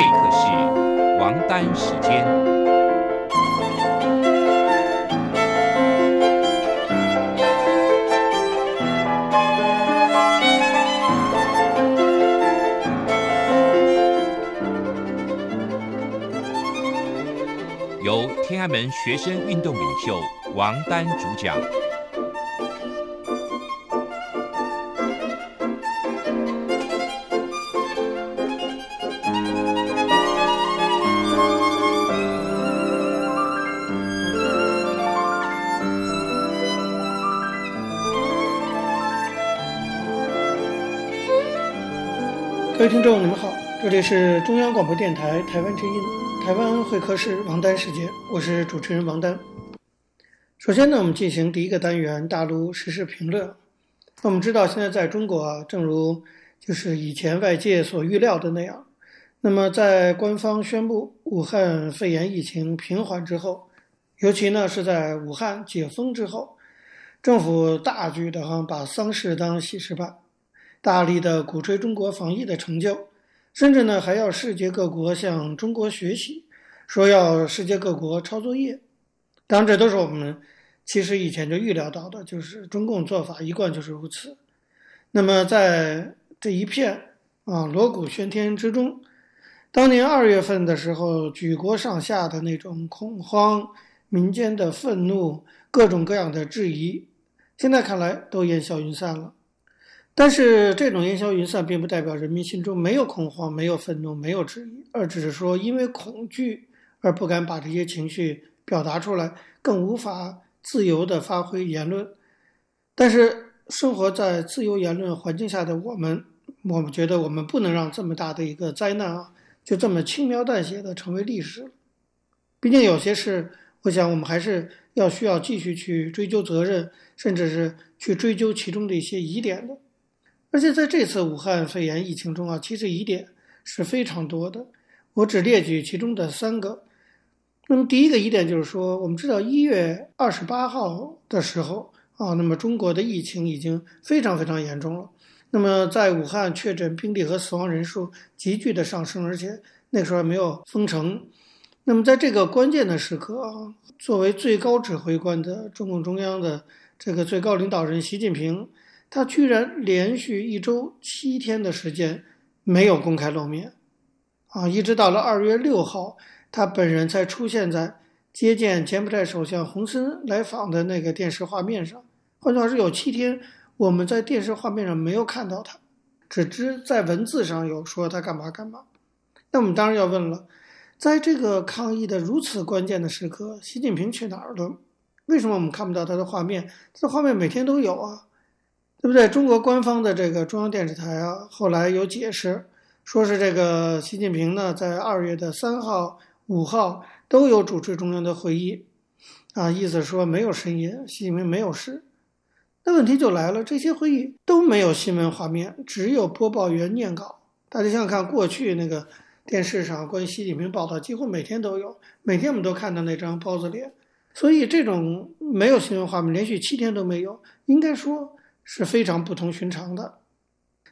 会客室，王丹时间。由天安门学生运动领袖王丹主讲。各位听众，你们好，这里是中央广播电台台湾之音，台湾会客室王丹时间，我是主持人王丹。首先呢，我们进行第一个单元大陆时事评论。我们知道，现在在中国啊，正如就是以前外界所预料的那样，那么在官方宣布武汉肺炎疫情平缓之后，尤其呢是在武汉解封之后，政府大举的哈把丧事当喜事办。大力的鼓吹中国防疫的成就，甚至呢还要世界各国向中国学习，说要世界各国抄作业。当然，这都是我们其实以前就预料到的，就是中共做法一贯就是如此。那么在这一片啊锣鼓喧天之中，当年二月份的时候，举国上下的那种恐慌、民间的愤怒、各种各样的质疑，现在看来都烟消云散了。但是这种烟消云散，并不代表人民心中没有恐慌、没有愤怒、没有质疑，而只是说因为恐惧而不敢把这些情绪表达出来，更无法自由地发挥言论。但是生活在自由言论环境下的我们，我们觉得我们不能让这么大的一个灾难啊，就这么轻描淡写的成为历史。毕竟有些事，我想我们还是要需要继续去追究责任，甚至是去追究其中的一些疑点的。而且在这次武汉肺炎疫情中啊，其实疑点是非常多的。我只列举其中的三个。那么第一个疑点就是说，我们知道一月二十八号的时候啊，那么中国的疫情已经非常非常严重了。那么在武汉确诊病例和死亡人数急剧的上升，而且那时候还没有封城。那么在这个关键的时刻啊，作为最高指挥官的中共中央的这个最高领导人习近平。他居然连续一周七天的时间没有公开露面，啊，一直到了二月六号，他本人才出现在接见柬埔寨首相洪森来访的那个电视画面上。换句话说，有七天我们在电视画面上没有看到他，只知在文字上有说他干嘛干嘛。那我们当然要问了，在这个抗疫的如此关键的时刻，习近平去哪儿了？为什么我们看不到他的画面？他的画面每天都有啊。对不对？中国官方的这个中央电视台啊，后来有解释，说是这个习近平呢，在二月的三号、五号都有主持中央的会议，啊，意思说没有声音，习近平没有事。那问题就来了，这些会议都没有新闻画面，只有播报员念稿。大家想想看，过去那个电视上关于习近平报道，几乎每天都有，每天我们都看到那张包子脸。所以这种没有新闻画面，连续七天都没有，应该说。是非常不同寻常的，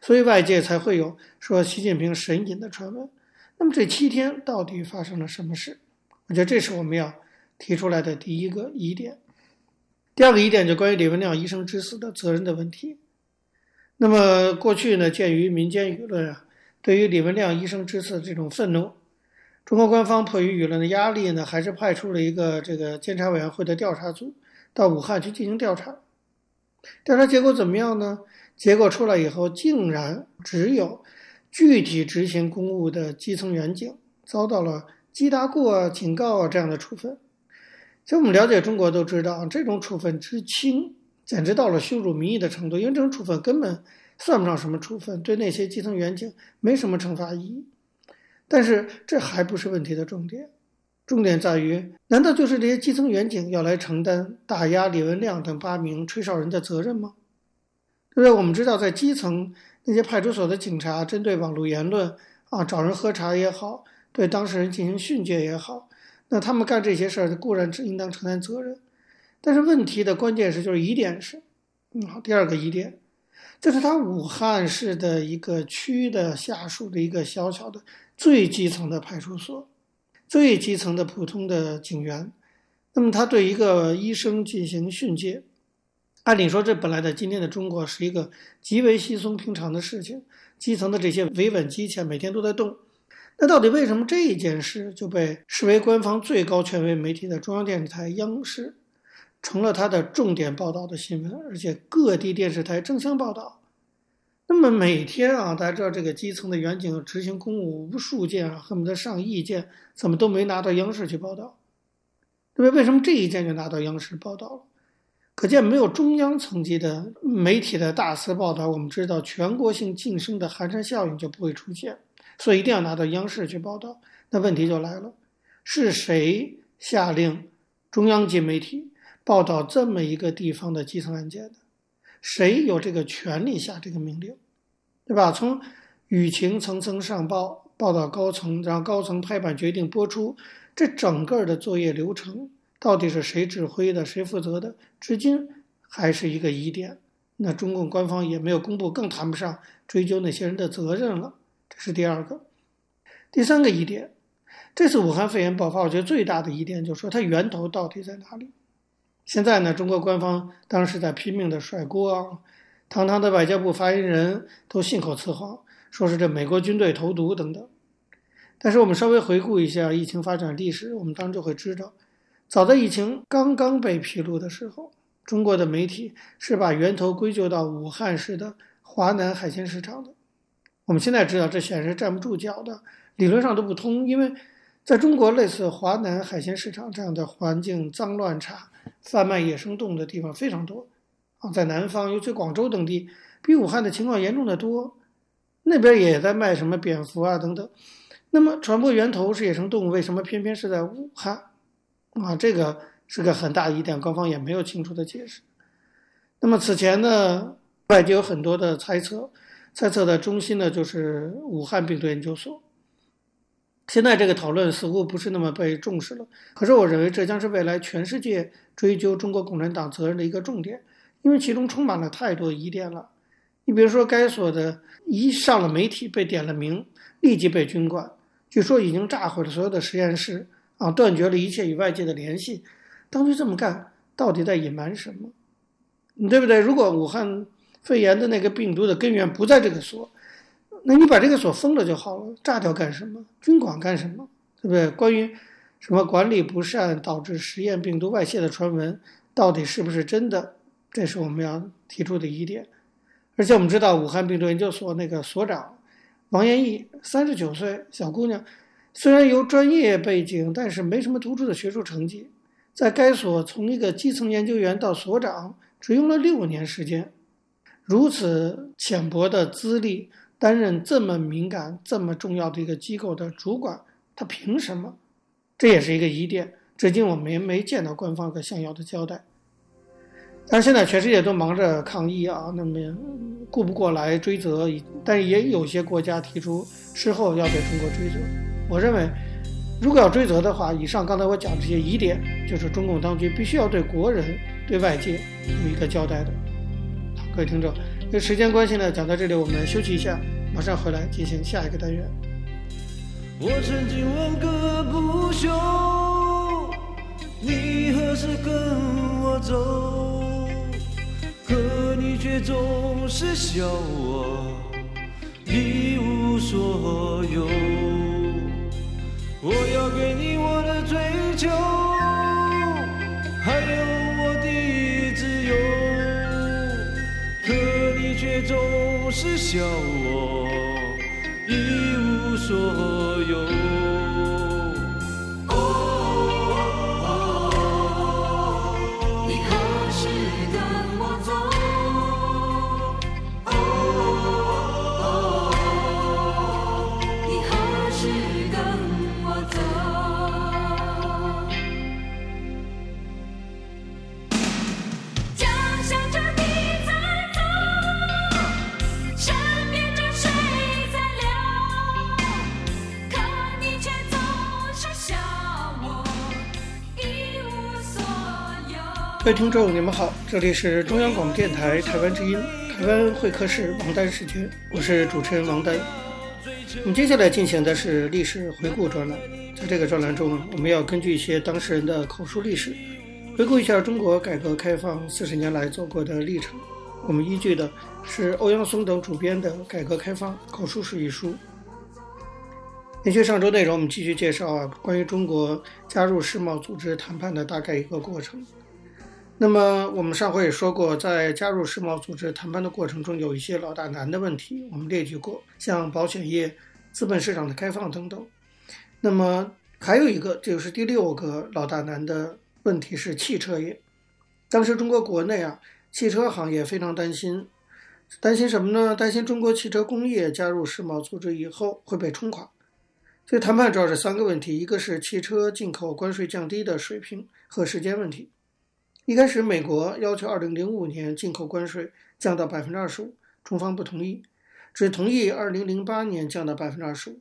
所以外界才会有说习近平神隐的传闻。那么这七天到底发生了什么事？我觉得这是我们要提出来的第一个疑点。第二个疑点就关于李文亮医生之死的责任的问题。那么过去呢，鉴于民间舆论啊，对于李文亮医生之死这种愤怒，中国官方迫于舆论的压力呢，还是派出了一个这个监察委员会的调查组到武汉去进行调查。调查结果怎么样呢？结果出来以后，竟然只有具体执行公务的基层员警遭到了记大过啊、警告啊这样的处分。其实我们了解中国都知道，这种处分之轻，简直到了羞辱民意的程度。因为这种处分根本算不上什么处分，对那些基层员警没什么惩罚意义。但是这还不是问题的重点。重点在于，难道就是这些基层员警要来承担打压李文亮等八名吹哨人的责任吗？对不对？我们知道，在基层那些派出所的警察针对网络言论啊，找人喝茶也好，对当事人进行训诫也好，那他们干这些事儿固然应当承担责任。但是问题的关键是，就是疑点是，嗯，好，第二个疑点这是他武汉市的一个区的下属的一个小小的最基层的派出所，最基层的普通的警员。那么他对一个医生进行训诫，按理说这本来在今天的中国是一个极为稀松平常的事情，基层的这些维稳机器每天都在动。那到底为什么这一件事就被视为官方最高权威媒体的中央电视台央视成了它的重点报道的新闻，而且各地电视台争相报道？那么每天啊，大家知道这个基层的员警执行公务无数件啊，恨不得上亿件，怎么都没拿到央视去报道？对吧？为什么这一件就拿到央视报道了？可见没有中央层级的媒体的大肆报道，我们知道全国性晋升的寒蝉效应就不会出现。所以一定要拿到央视去报道。那问题就来了：是谁下令中央级媒体报道这么一个地方的基层案件的？谁有这个权利下这个命令？对吧？从舆情层层上报，报到高层，然后高层拍板决定播出。这整个的作业流程到底是谁指挥的、谁负责的，至今还是一个疑点。那中共官方也没有公布，更谈不上追究那些人的责任了。这是第二个。第三个疑点，这次武汉肺炎爆发，我觉得最大的疑点就是说它源头到底在哪里？现在呢，中国官方当时在拼命的甩锅啊，堂堂的外交部发言人都信口雌黄，说是这美国军队投毒等等。但是我们稍微回顾一下疫情发展历史，我们当然就会知道，早在疫情刚刚被披露的时候，中国的媒体是把源头归咎到武汉市的华南海鲜市场的。我们现在知道，这显然是站不住脚的，理论上都不通，因为在中国类似华南海鲜市场这样的环境脏乱差、贩卖野生动物的地方非常多啊，在南方，尤其广州等地，比武汉的情况严重得多，那边也在卖什么蝙蝠啊等等。那么传播源头是野生动物，为什么偏偏是在武汉？啊，这个是个很大疑点，官方也没有清楚的解释。那么此前呢，外界有很多的猜测，猜测的中心呢就是武汉病毒研究所。现在这个讨论似乎不是那么被重视了，可是我认为这将是未来全世界追究中国共产党责任的一个重点，因为其中充满了太多疑点了。你比如说，该所的一上了媒体被点了名，立即被军管。据说已经炸毁了所有的实验室啊，断绝了一切与外界的联系。当局这么干，到底在隐瞒什么？你对不对？如果武汉肺炎的那个病毒的根源不在这个所，那你把这个所封了就好了，炸掉干什么？军管干什么？对不对？关于什么管理不善导致实验病毒外泄的传闻，到底是不是真的？这是我们要提出的疑点。而且我们知道，武汉病毒研究所那个所长。王延义，三十九岁小姑娘，虽然有专业背景，但是没什么突出的学术成绩。在该所从一个基层研究员到所长，只用了六年时间。如此浅薄的资历，担任这么敏感、这么重要的一个机构的主管，他凭什么？这也是一个疑点。至今我们也没见到官方的相应的交代。但是现在全世界都忙着抗疫啊，那么顾不过来追责，但也有些国家提出事后要对中国追责。我认为，如果要追责的话，以上刚才我讲这些疑点，就是中共当局必须要对国人、对外界有一个交代的。好，各位听众，因为时间关系呢，讲到这里我们休息一下，马上回来进行下一个单元。我曾经问个不休，你何时跟我走？可你却总是笑我一无所有。我要给你我的追求，还有我的自由。可你却总是笑我一无所有。各位听众，你们好，这里是中央广播电台台湾之音，台湾会客室王丹时间，我是主持人王丹。我们接下来进行的是历史回顾专栏，在这个专栏中，我们要根据一些当事人的口述历史，回顾一下中国改革开放四十年来走过的历程。我们依据的是欧阳松等主编的《改革开放口述史》一书。延续上周内容，我们继续介绍啊，关于中国加入世贸组织谈判的大概一个过程。那么我们上回也说过，在加入世贸组织谈判的过程中，有一些老大难的问题，我们列举过，像保险业、资本市场的开放等等。那么还有一个，就是第六个老大难的问题是汽车业。当时中国国内啊，汽车行业非常担心，担心什么呢？担心中国汽车工业加入世贸组织以后会被冲垮。所以谈判主要是三个问题，一个是汽车进口关税降低的水平和时间问题。一开始，美国要求二零零五年进口关税降到百分之二十五，中方不同意，只同意二零零八年降到百分之二十五。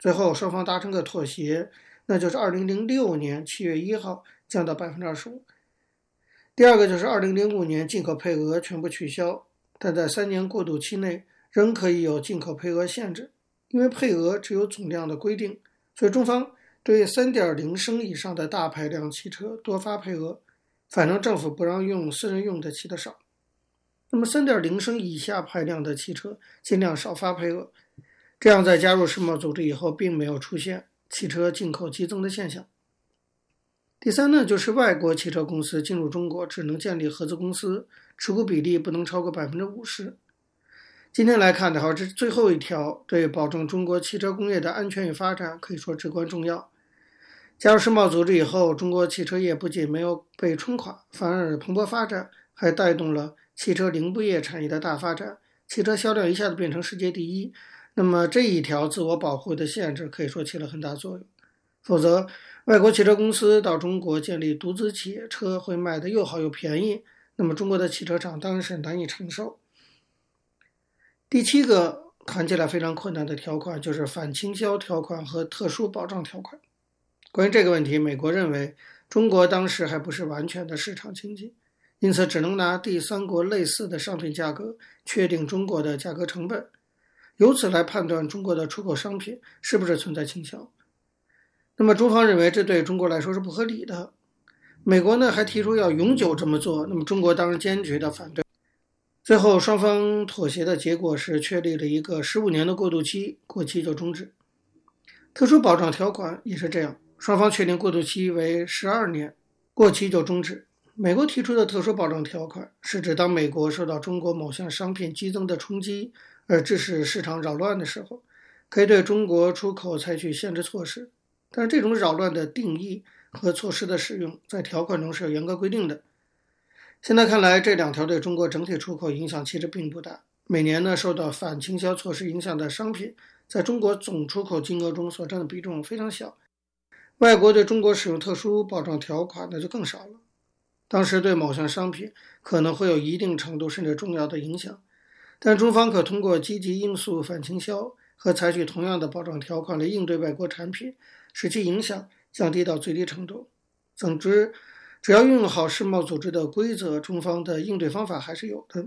最后，双方达成个妥协，那就是二零零六年七月一号降到百分之二十五。第二个就是二零零五年进口配额全部取消，但在三年过渡期内仍可以有进口配额限制，因为配额只有总量的规定，所以中方对三点零升以上的大排量汽车多发配额。反正政府不让用，私人用的骑的少。那么三点零升以下排量的汽车尽量少发配额，这样在加入世贸组织以后，并没有出现汽车进口激增的现象。第三呢，就是外国汽车公司进入中国只能建立合资公司，持股比例不能超过百分之五十。今天来看的话，这最后一条对保证中国汽车工业的安全与发展可以说至关重要。加入世贸组织以后，中国汽车业不仅没有被冲垮，反而蓬勃发展，还带动了汽车零部业产业的大发展，汽车销量一下子变成世界第一。那么这一条自我保护的限制可以说起了很大作用。否则，外国汽车公司到中国建立独资企业，车会卖得又好又便宜，那么中国的汽车厂当然是难以承受。第七个谈起来非常困难的条款就是反倾销条款和特殊保障条款。关于这个问题，美国认为中国当时还不是完全的市场经济，因此只能拿第三国类似的商品价格确定中国的价格成本，由此来判断中国的出口商品是不是存在倾销。那么中方认为这对中国来说是不合理的，美国呢还提出要永久这么做，那么中国当然坚决的反对。最后双方妥协的结果是确立了一个十五年的过渡期，过期就终止。特殊保障条款也是这样。双方确定过渡期为十二年，过期就终止。美国提出的特殊保障条款是指，当美国受到中国某项商品激增的冲击而致使市场扰乱的时候，可以对中国出口采取限制措施。但是，这种扰乱的定义和措施的使用在条款中是有严格规定的。现在看来，这两条对中国整体出口影响其实并不大。每年呢，受到反倾销措施影响的商品，在中国总出口金额中所占的比重非常小。外国对中国使用特殊保障条款那就更少了。当时对某项商品可能会有一定程度甚至重要的影响，但中方可通过积极因素反倾销和采取同样的保障条款来应对外国产品，使其影响降低到最低程度。总之，只要运用好世贸组织的规则，中方的应对方法还是有的。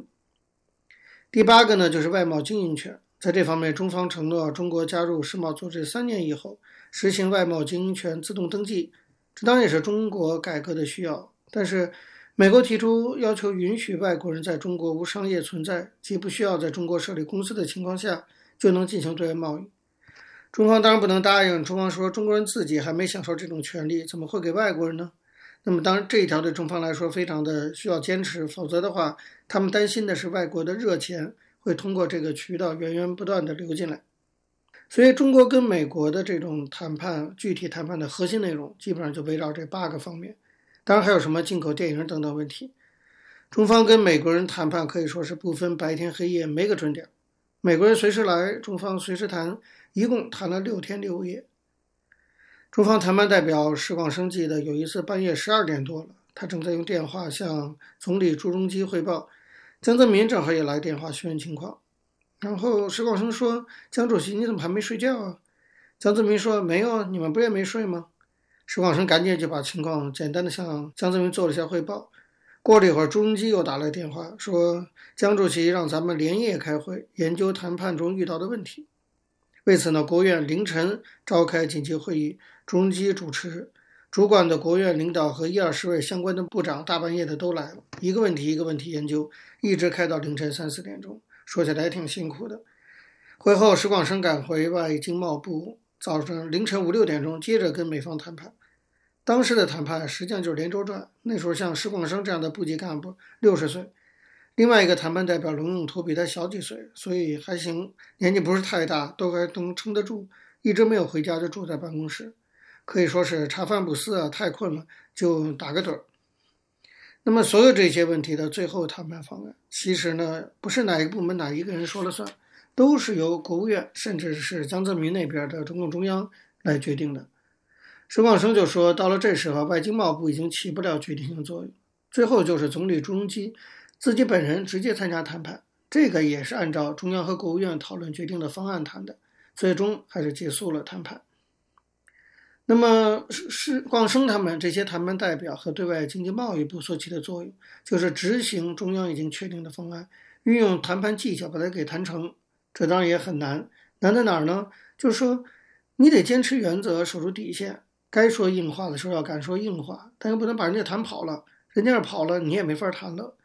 第八个呢，就是外贸经营权。在这方面，中方承诺中国加入世贸组织三年以后，实行外贸经营权自动登记，这当然也是中国改革的需要。但是，美国提出要求允许外国人在中国无商业存在，即不需要在中国设立公司的情况下，就能进行对外贸易。中方当然不能答应。中方说，中国人自己还没享受这种权利，怎么会给外国人呢？那么，当然这一条对中方来说非常的需要坚持，否则的话，他们担心的是外国的热钱会通过这个渠道源源不断地流进来。所以，中国跟美国的这种谈判，具体谈判的核心内容，基本上就围绕这八个方面。当然，还有什么进口电影等等问题。中方跟美国人谈判可以说是不分白天黑夜，没个准点。美国人随时来，中方随时谈，一共谈了六天六夜。中方谈判代表石广生记得，有一次半夜十二点多了，他正在用电话向总理朱镕基汇报，江泽民正好也来电话询问情况。然后石广生说：“江主席，你怎么还没睡觉啊？”江泽民说：“没有，你们不也没睡吗？”石广生赶紧就把情况简单的向江泽民做了一下汇报。过了一会儿，朱镕基又打来电话说，江主席让咱们连夜开会研究谈判中遇到的问题。为此呢，国务院凌晨召开紧急会议，朱镕基主持，主管的国务院领导和一二十位相关的部长大半夜的都来了，一个问题一个问题研究，一直开到凌晨三四点钟，说起来还挺辛苦的。会后，石广生赶回外经贸部，早晨凌晨五六点钟接着跟美方谈判。当时的谈判实际上就是连轴转。那时候像石广生这样的部级干部，六十岁，另外一个谈判代表龙永图比他小几岁，所以还行，年纪不是太大，都还能撑得住。一直没有回家，就住在办公室，可以说是茶饭不思啊，太困了就打个盹儿。那么，所有这些问题的最后谈判方案，其实呢，不是哪一个部门哪一个人说了算，都是由国务院甚至是江泽民那边的中共中央来决定的。石广生就说：“到了这时候，外经贸部已经起不了决定性作用，最后就是总理朱镕基自己本人直接参加谈判，这个也是按照中央和国务院讨论决定的方案谈的，最终还是结束了谈判。那么，是是广生他们这些谈判代表和对外经济贸易部所起的作用，就是执行中央已经确定的方案，运用谈判技巧把它给谈成。这当然也很难，难在哪儿呢？就是说，你得坚持原则，守住底线。”该说硬话的时候要敢说硬话，但又不能把人家谈跑了。人家要跑了，你也没法谈了。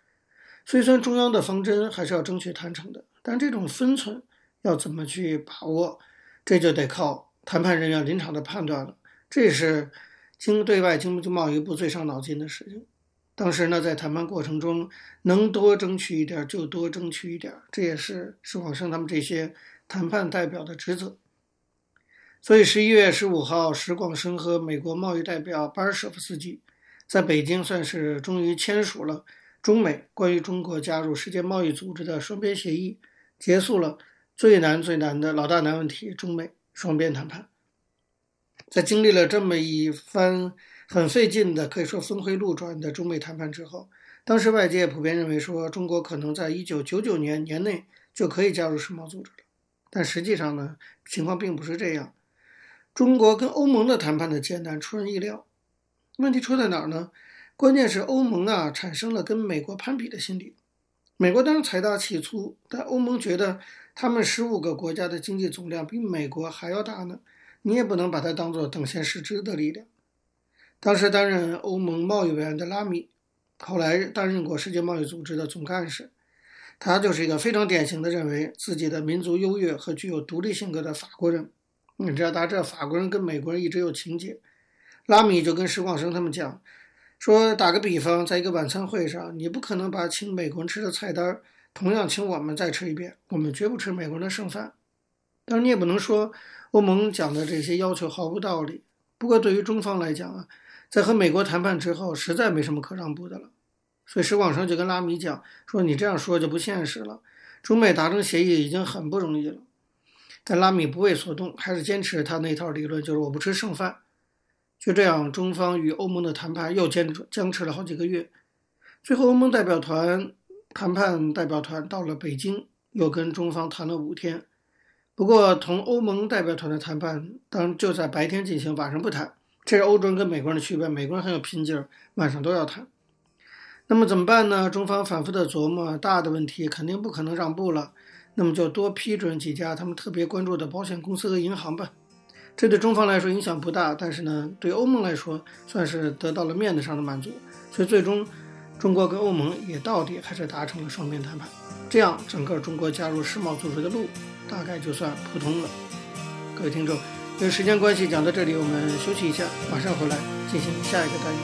所以，虽然中央的方针还是要争取谈成的，但这种分寸要怎么去把握，这就得靠谈判人员临场的判断了。这是经对外经贸易部最伤脑筋的事情。当时呢，在谈判过程中，能多争取一点就多争取一点，这也是石广生他们这些谈判代表的职责。所以，十一月十五号，石广生和美国贸易代表巴尔舍夫斯基在北京算是终于签署了中美关于中国加入世界贸易组织的双边协议，结束了最难最难的老大难问题——中美双边谈判。在经历了这么一番很费劲的，可以说峰回路转的中美谈判之后，当时外界普遍认为说，中国可能在一九九九年年内就可以加入世贸组织了。但实际上呢，情况并不是这样。中国跟欧盟的谈判的艰难出人意料，问题出在哪儿呢？关键是欧盟啊产生了跟美国攀比的心理。美国当然财大气粗，但欧盟觉得他们十五个国家的经济总量比美国还要大呢，你也不能把它当做等闲视之的力量。当时担任欧盟贸易委员的拉米，后来担任过世界贸易组织的总干事，他就是一个非常典型的认为自己的民族优越和具有独立性格的法国人。你知道，大家知道法国人跟美国人一直有情结。拉米就跟石广生他们讲，说打个比方，在一个晚餐会上，你不可能把请美国人吃的菜单同样请我们再吃一遍，我们绝不吃美国人的剩饭。当然，你也不能说欧盟讲的这些要求毫无道理。不过，对于中方来讲啊，在和美国谈判之后，实在没什么可让步的了。所以石广生就跟拉米讲，说你这样说就不现实了。中美达成协议已经很不容易了。但拉米不为所动，还是坚持他那套理论，就是我不吃剩饭。就这样，中方与欧盟的谈判又坚持僵持了好几个月。最后，欧盟代表团谈判代表团到了北京，又跟中方谈了五天。不过，同欧盟代表团的谈判当就在白天进行，晚上不谈。这是欧洲人跟美国人的区别，美国人很有拼劲儿，晚上都要谈。那么怎么办呢？中方反复的琢磨，大的问题肯定不可能让步了。那么就多批准几家他们特别关注的保险公司和银行吧，这对中方来说影响不大，但是呢，对欧盟来说算是得到了面子上的满足。所以最终，中国跟欧盟也到底还是达成了双边谈判，这样整个中国加入世贸组织的路大概就算普通了。各位听众，因为时间关系讲到这里，我们休息一下，马上回来进行下一个单元。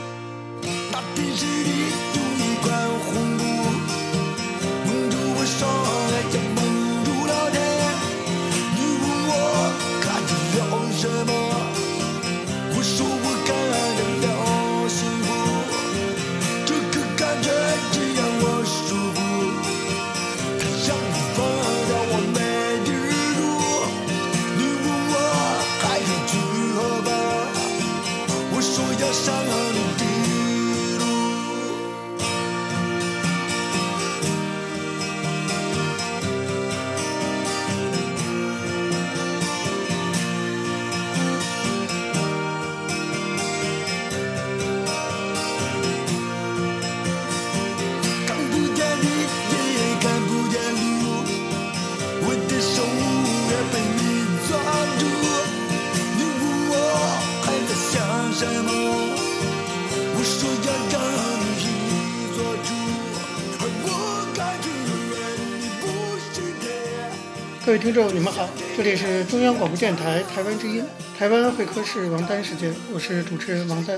各位听众，你们好，这里是中央广播电台台湾之音，台湾会客室王丹时间，我是主持人王丹。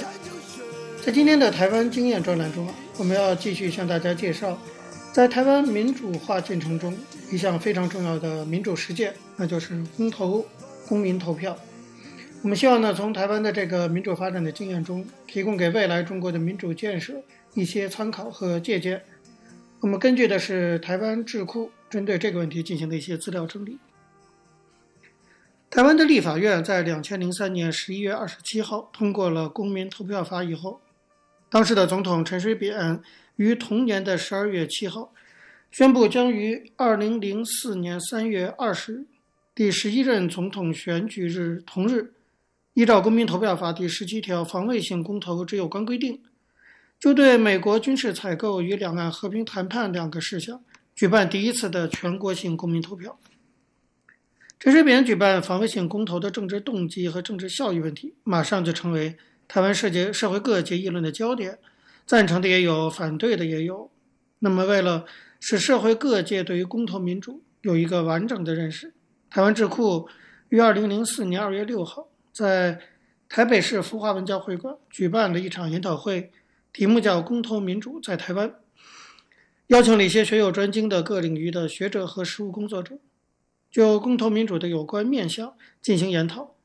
在今天的台湾经验专栏中啊，我们要继续向大家介绍，在台湾民主化进程中一项非常重要的民主实践，那就是公投、公民投票。我们希望呢，从台湾的这个民主发展的经验中，提供给未来中国的民主建设一些参考和借鉴。我们根据的是台湾智库 针对这个问题进行的一些资料整理。台湾的立法院在两千零三年十一月二十七号通过了公民投票法以后，当时的总统陈水扁于同年的十二月七号宣布，将于二零零四年三月二十日，第十一任总统选举日同日。依照《公民投票法》第十七条，防卫性公投之有关规定，就对美国军事采购与两岸和平谈判两个事项，举办第一次的全国性公民投票。陈水扁举办防卫性公投的政治动机和政治效益问题，马上就成为台湾社界社会各界议论的焦点，赞成的也有，反对的也有。那么，为了使社会各界对于公投民主有一个完整的认识，台湾智库于二零零四年二月六号。在台北市福华文教会馆举办了一场研讨会，题目叫“公投民主在台湾”，邀请了一些学有专精的各领域的学者和实务工作者，就公投民主的有关面向进行研讨。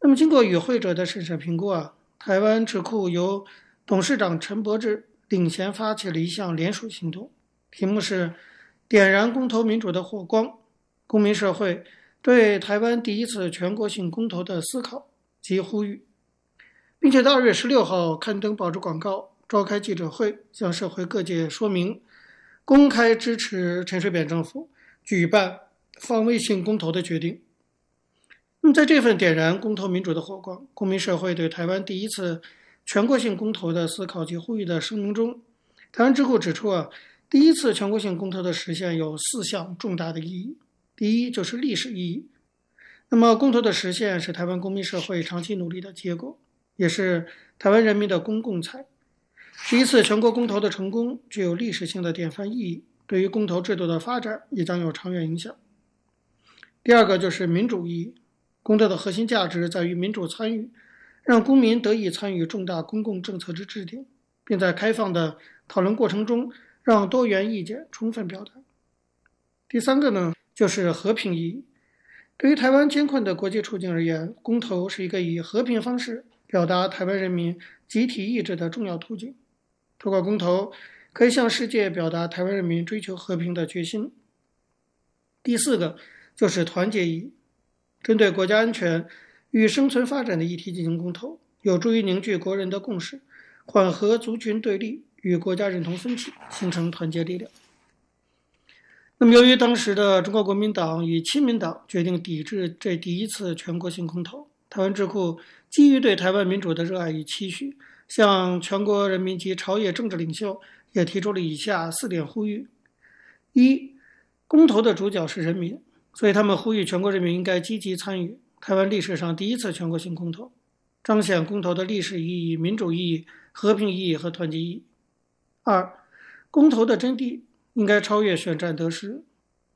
那么，经过与会者的审慎评估啊，台湾智库由董事长陈柏志领衔发起了一项联署行动，题目是“点燃公投民主的火光”，公民社会。对台湾第一次全国性公投的思考及呼吁，并且在二月十六号刊登报纸广告，召开记者会，向社会各界说明公开支持陈水扁政府举办防卫性公投的决定。那么，在这份点燃公投民主的火光，公民社会对台湾第一次全国性公投的思考及呼吁的声明中，台湾智库指出啊，第一次全国性公投的实现有四项重大的意义。第一就是历史意义，那么公投的实现是台湾公民社会长期努力的结果，也是台湾人民的公共财。第一次全国公投的成功具有历史性的典范意义，对于公投制度的发展也将有长远影响。第二个就是民主意义，公投的核心价值在于民主参与，让公民得以参与重大公共政策之制定，并在开放的讨论过程中让多元意见充分表达。第三个呢？就是和平意义。对于台湾艰困的国际处境而言，公投是一个以和平方式表达台湾人民集体意志的重要途径。通过公投，可以向世界表达台湾人民追求和平的决心。第四个就是团结意义。针对国家安全与生存发展的议题进行公投，有助于凝聚国人的共识，缓和族群对立与国家认同分歧，形成团结力量。那么，由于当时的中国国民党与亲民党决定抵制这第一次全国性公投，台湾智库基于对台湾民主的热爱与期许，向全国人民及朝野政治领袖也提出了以下四点呼吁：一、公投的主角是人民，所以他们呼吁全国人民应该积极参与台湾历史上第一次全国性公投，彰显公投的历史意义、民主意义、和平意义和团结意义。二、公投的真谛。应该超越选战得失，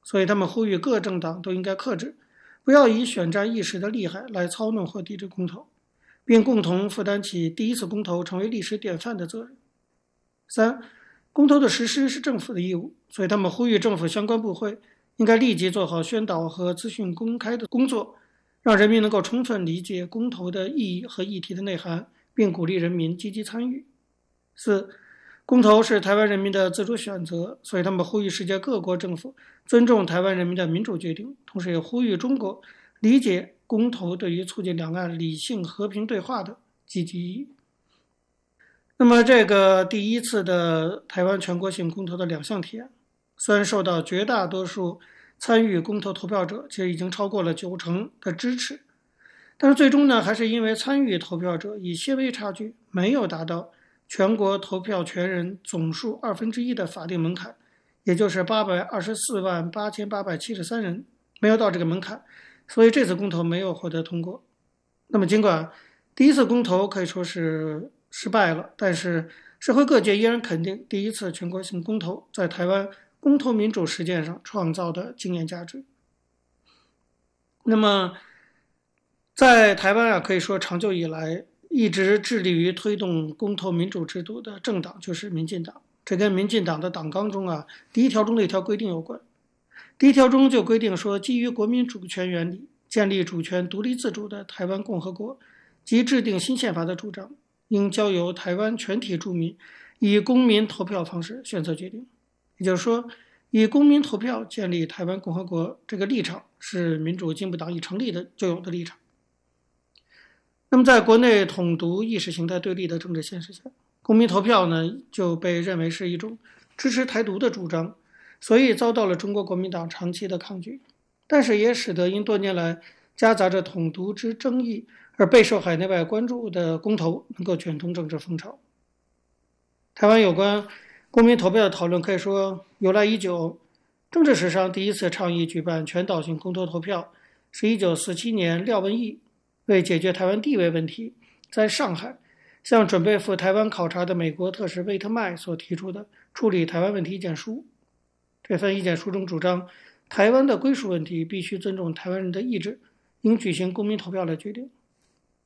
所以他们呼吁各政党都应该克制，不要以选战一时的厉害来操弄或抵制公投，并共同负担起第一次公投成为历史典范的责任。三、公投的实施是政府的义务，所以他们呼吁政府相关部会应该立即做好宣导和资讯公开的工作，让人民能够充分理解公投的意义和议题的内涵，并鼓励人民积极参与。四、公投是台湾人民的自主选择，所以他们呼吁世界各国政府尊重台湾人民的民主决定，同时也呼吁中国理解公投对于促进两岸理性和平对话的积极意义。那么，这个第一次的台湾全国性公投的两项提案，虽然受到绝大多数参与公投投票者，其实已经超过了九成的支持，但是最终呢，还是因为参与投票者以些微差距，没有达到。全国投票权人总数二分之一的法定门槛，也就是八百二十四万八千八百七十三人没有到这个门槛，所以这次公投没有获得通过。那么，尽管第一次公投可以说是失败了，但是社会各界依然肯定第一次全国性公投在台湾公投民主实践上创造的经验价值。那么，在台湾啊，可以说长久以来一直致力于推动公投民主制度的政党就是民进党。这跟民进党的党纲中啊第一条中的一条规定有关。第一条中就规定说，基于国民主权原理，建立主权独立自主的台湾共和国及制定新宪法的主张，应交由台湾全体住民以公民投票方式选择决定。也就是说，以公民投票建立台湾共和国这个立场是民主进步党已成立的就有的立场。那么，在国内统独意识形态对立的政治现实下，公民投票呢就被认为是一种支持台独的主张，所以遭到了中国国民党长期的抗拒。但是也使得因多年来夹杂着统独之争议而备受海内外关注的公投能够卷动政治风潮。台湾有关公民投票的讨论可以说由来已久。政治史上第一次倡议举办全岛性公投投票，是一九四七年廖文毅为解决台湾地位问题，在上海向准备赴台湾考察的美国特使魏特迈所提出的处理台湾问题意见书。这份意见书中主张，台湾的归属问题必须尊重台湾人的意志，应举行公民投票来决定。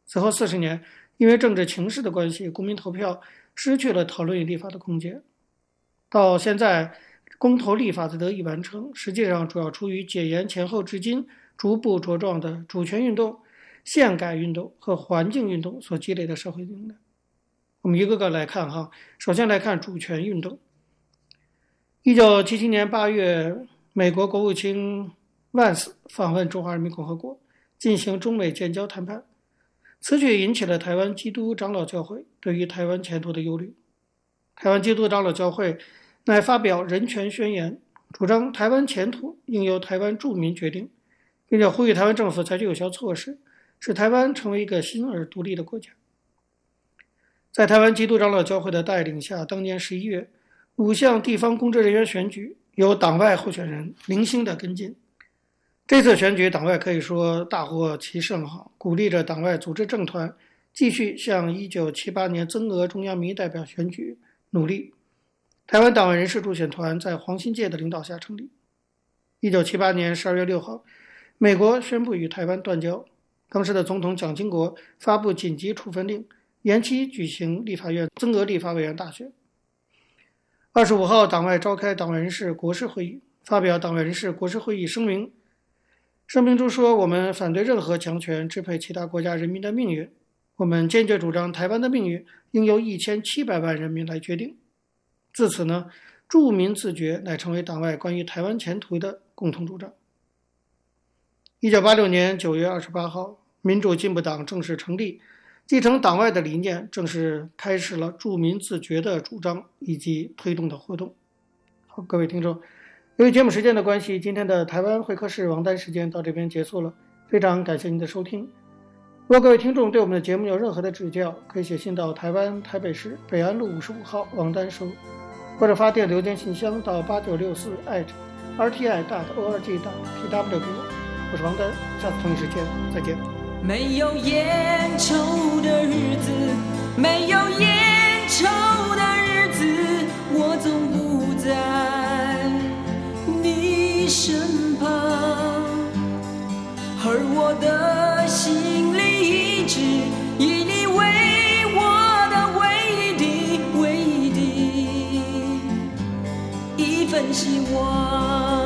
此后四十年，因为政治情势的关系，公民投票失去了讨论与立法的空间。到现在，公投立法才得以完成，实际上主要出于解严前后至今逐步茁壮的主权运动、宪改运动和环境运动所积累的社会能量。我们一个个来看哈，首先来看主权运动。一九七七年八月，美国国务卿万斯访问中华人民共和国，进行中美建交谈判。此举引起了台湾基督长老教会对于台湾前途的忧虑。台湾基督长老教会。乃发表人权宣言，主张台湾前途应由台湾住民决定，并且呼吁台湾政府采取有效措施，使台湾成为一个新而独立的国家。在台湾基督长老教会的带领下，当年十一月，五项地方公职人员选举由党外候选人零星的跟进。这次选举，党外可以说大获其胜，哈，鼓励着党外组织政团继续向一九七八年增额中央民意代表选举努力。台湾党外人士助选团在黄新界的领导下成立。一九七八年十二月六号，美国宣布与台湾断交。当时的总统蒋经国发布紧急处分令，延期举行立法院增额立法委员大选。二十五号，党外召开党外人士国事会议，发表党外人士国事会议声明。声明中说：“我们反对任何强权支配其他国家人民的命运。我们坚决主张台湾的命运应由一千七百万人民来决定。”自此呢，住民自觉乃成为党外关于台湾前途的共同主张。一九八六年九月二十八号，民主进步党正式成立，继承党外的理念，正式开始了住民自觉的主张以及推动的活动。好，各位听众，由于节目时间的关系，今天的台湾会客室王丹时间到这边结束了，非常感谢您的收听。如果各位听众对我们的节目有任何的指教，可以写信到台湾台北市北安路五十五号王丹收。或者发电邮件信箱到八九六四艾特 @rti.org.tw 给我，我是王丹，下次同一时间再见。没有烟抽的日子，没有烟抽的日子，我总不在你身旁，而我的心里一直以你为我的唯一的唯一。一份。希望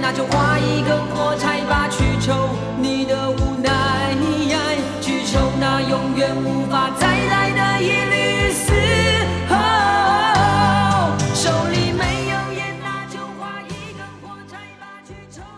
那就画一根火柴吧去抽。你的无奈去抽那永远无法再来的一缕